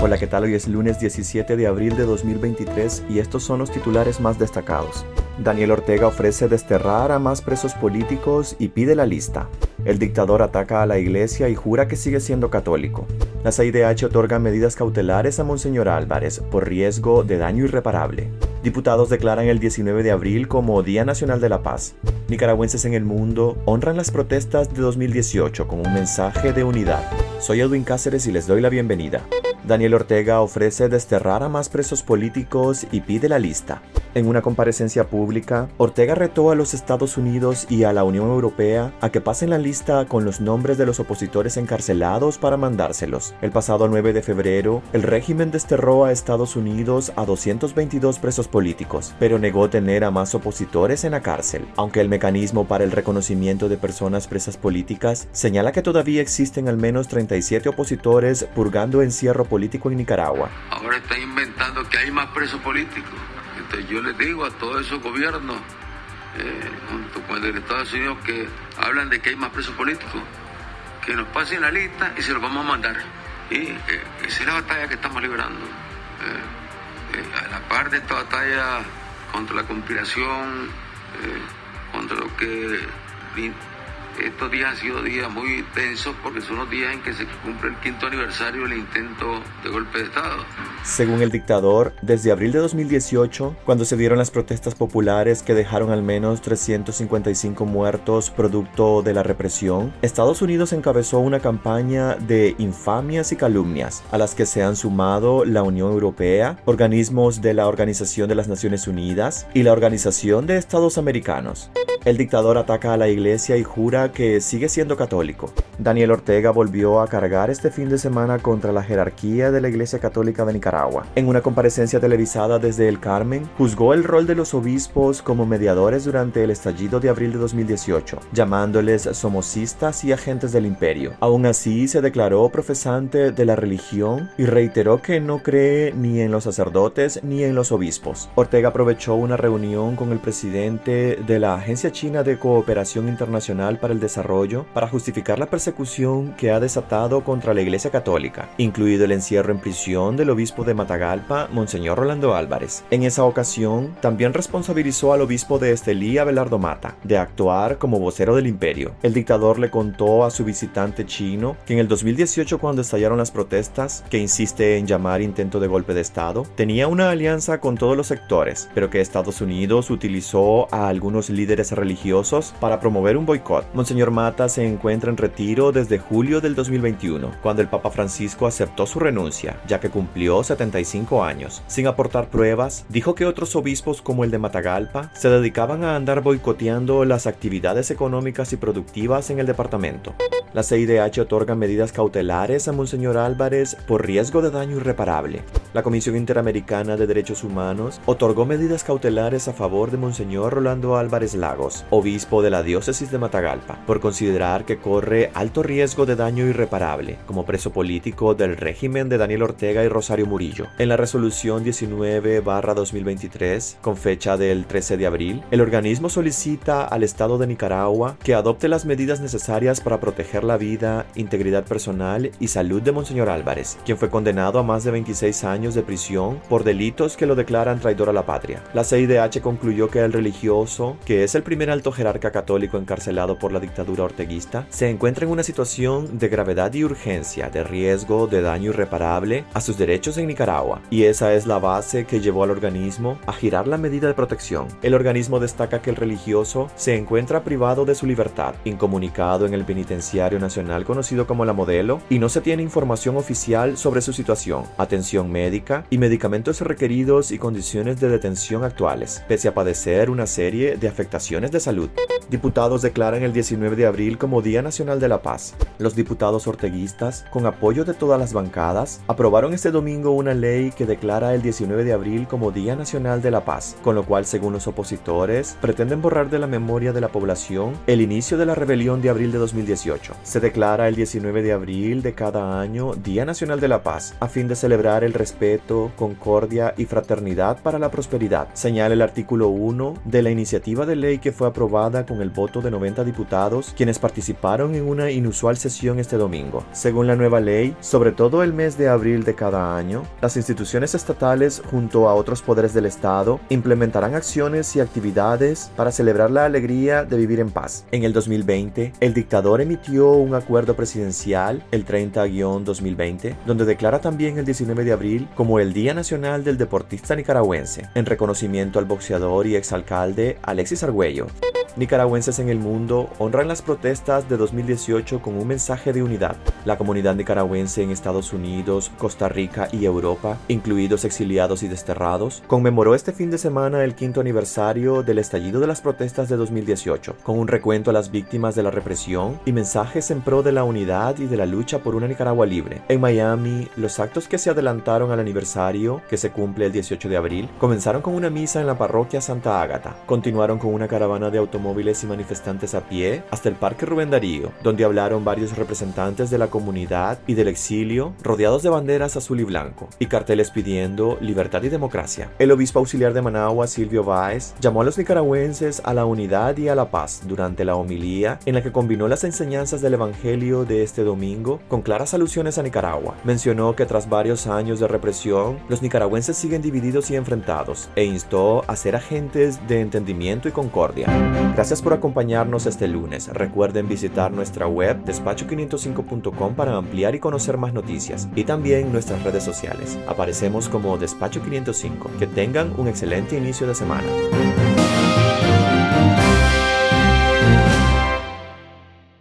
Hola, ¿qué tal? Hoy es lunes 17 de abril de 2023 y estos son los titulares más destacados. Daniel Ortega ofrece desterrar a más presos políticos y pide la lista. El dictador ataca a la iglesia y jura que sigue siendo católico. La CIDH otorga medidas cautelares a Monseñor Álvarez por riesgo de daño irreparable. Diputados declaran el 19 de abril como Día Nacional de la Paz. Nicaragüenses en el mundo honran las protestas de 2018 con un mensaje de unidad. Soy Edwin Cáceres y les doy la bienvenida. Daniel Ortega ofrece desterrar a más presos políticos y pide la lista. En una comparecencia pública, Ortega retó a los Estados Unidos y a la Unión Europea a que pasen la lista con los nombres de los opositores encarcelados para mandárselos. El pasado 9 de febrero, el régimen desterró a Estados Unidos a 222 presos políticos, pero negó tener a más opositores en la cárcel, aunque el mecanismo para el reconocimiento de personas presas políticas señala que todavía existen al menos 37 opositores purgando encierro político en Nicaragua. Ahora está inventando que hay más presos políticos yo les digo a todos esos gobiernos, eh, junto con el de Estados Unidos, que hablan de que hay más presos políticos, que nos pasen la lista y se los vamos a mandar. Y eh, esa es la batalla que estamos librando. Eh, a la par de esta batalla contra la conspiración, contra lo que estos días han sido días muy tensos porque son los días en que se cumple el quinto aniversario del intento de golpe de Estado. Según el dictador, desde abril de 2018, cuando se dieron las protestas populares que dejaron al menos 355 muertos producto de la represión, Estados Unidos encabezó una campaña de infamias y calumnias a las que se han sumado la Unión Europea, organismos de la Organización de las Naciones Unidas y la Organización de Estados Americanos. El dictador ataca a la iglesia y jura que sigue siendo católico. Daniel Ortega volvió a cargar este fin de semana contra la jerarquía de la Iglesia Católica de Nicaragua. En una comparecencia televisada desde el Carmen, juzgó el rol de los obispos como mediadores durante el estallido de abril de 2018, llamándoles somocistas y agentes del imperio. Aún así, se declaró profesante de la religión y reiteró que no cree ni en los sacerdotes ni en los obispos. Ortega aprovechó una reunión con el presidente de la Agencia China de Cooperación Internacional para el Desarrollo para justificar la persecución que ha desatado contra la Iglesia Católica, incluido el encierro en prisión del obispo de Matagalpa, Monseñor Rolando Álvarez. En esa ocasión, también responsabilizó al obispo de Estelí, Abelardo Mata, de actuar como vocero del imperio. El dictador le contó a su visitante chino que en el 2018, cuando estallaron las protestas, que insiste en llamar intento de golpe de Estado, tenía una alianza con todos los sectores, pero que Estados Unidos utilizó a algunos líderes religiosos para promover un boicot. Monseñor Mata se encuentra en retiro desde julio del 2021, cuando el Papa Francisco aceptó su renuncia, ya que cumplió 75 años. Sin aportar pruebas, dijo que otros obispos como el de Matagalpa se dedicaban a andar boicoteando las actividades económicas y productivas en el departamento. La CIDH otorga medidas cautelares a Monseñor Álvarez por riesgo de daño irreparable. La Comisión Interamericana de Derechos Humanos otorgó medidas cautelares a favor de Monseñor Rolando Álvarez Lagos, obispo de la diócesis de Matagalpa, por considerar que corre alto riesgo de daño irreparable como preso político del régimen de Daniel Ortega y Rosario Murillo. En la resolución 19-2023, con fecha del 13 de abril, el organismo solicita al Estado de Nicaragua que adopte las medidas necesarias para proteger la vida, integridad personal y salud de Monseñor Álvarez, quien fue condenado a más de 26 años de prisión por delitos que lo declaran traidor a la patria. La CIDH concluyó que el religioso, que es el primer alto jerarca católico encarcelado por la dictadura orteguista, se encuentra en una situación de gravedad y urgencia, de riesgo de daño irreparable a sus derechos en Nicaragua, y esa es la base que llevó al organismo a girar la medida de protección. El organismo destaca que el religioso se encuentra privado de su libertad, incomunicado en el penitenciario nacional conocido como la modelo, y no se tiene información oficial sobre su situación, atención médica, y medicamentos requeridos y condiciones de detención actuales, pese a padecer una serie de afectaciones de salud. Diputados declaran el 19 de abril como Día Nacional de la Paz. Los diputados orteguistas, con apoyo de todas las bancadas, aprobaron este domingo una ley que declara el 19 de abril como Día Nacional de la Paz, con lo cual, según los opositores, pretenden borrar de la memoria de la población el inicio de la rebelión de abril de 2018. Se declara el 19 de abril de cada año Día Nacional de la Paz, a fin de celebrar el respeto concordia y fraternidad para la prosperidad, señala el artículo 1 de la iniciativa de ley que fue aprobada con el voto de 90 diputados, quienes participaron en una inusual sesión este domingo. Según la nueva ley, sobre todo el mes de abril de cada año, las instituciones estatales junto a otros poderes del Estado implementarán acciones y actividades para celebrar la alegría de vivir en paz. En el 2020, el dictador emitió un acuerdo presidencial, el 30-2020, donde declara también el 19 de abril como el Día Nacional del Deportista Nicaragüense, en reconocimiento al boxeador y exalcalde Alexis Argüello. Nicaragüenses en el mundo honran las protestas de 2018 con un mensaje de unidad. La comunidad nicaragüense en Estados Unidos, Costa Rica y Europa, incluidos exiliados y desterrados, conmemoró este fin de semana el quinto aniversario del estallido de las protestas de 2018, con un recuento a las víctimas de la represión y mensajes en pro de la unidad y de la lucha por una Nicaragua libre. En Miami, los actos que se adelantaron al aniversario, que se cumple el 18 de abril, comenzaron con una misa en la parroquia Santa Ágata, continuaron con una caravana de automóviles móviles y manifestantes a pie hasta el Parque Rubén Darío, donde hablaron varios representantes de la comunidad y del exilio, rodeados de banderas azul y blanco, y carteles pidiendo libertad y democracia. El obispo auxiliar de Managua, Silvio Báez, llamó a los nicaragüenses a la unidad y a la paz durante la homilía en la que combinó las enseñanzas del Evangelio de este domingo con claras alusiones a Nicaragua. Mencionó que tras varios años de represión, los nicaragüenses siguen divididos y enfrentados, e instó a ser agentes de entendimiento y concordia. Gracias por acompañarnos este lunes. Recuerden visitar nuestra web despacho505.com para ampliar y conocer más noticias y también nuestras redes sociales. Aparecemos como Despacho 505. Que tengan un excelente inicio de semana.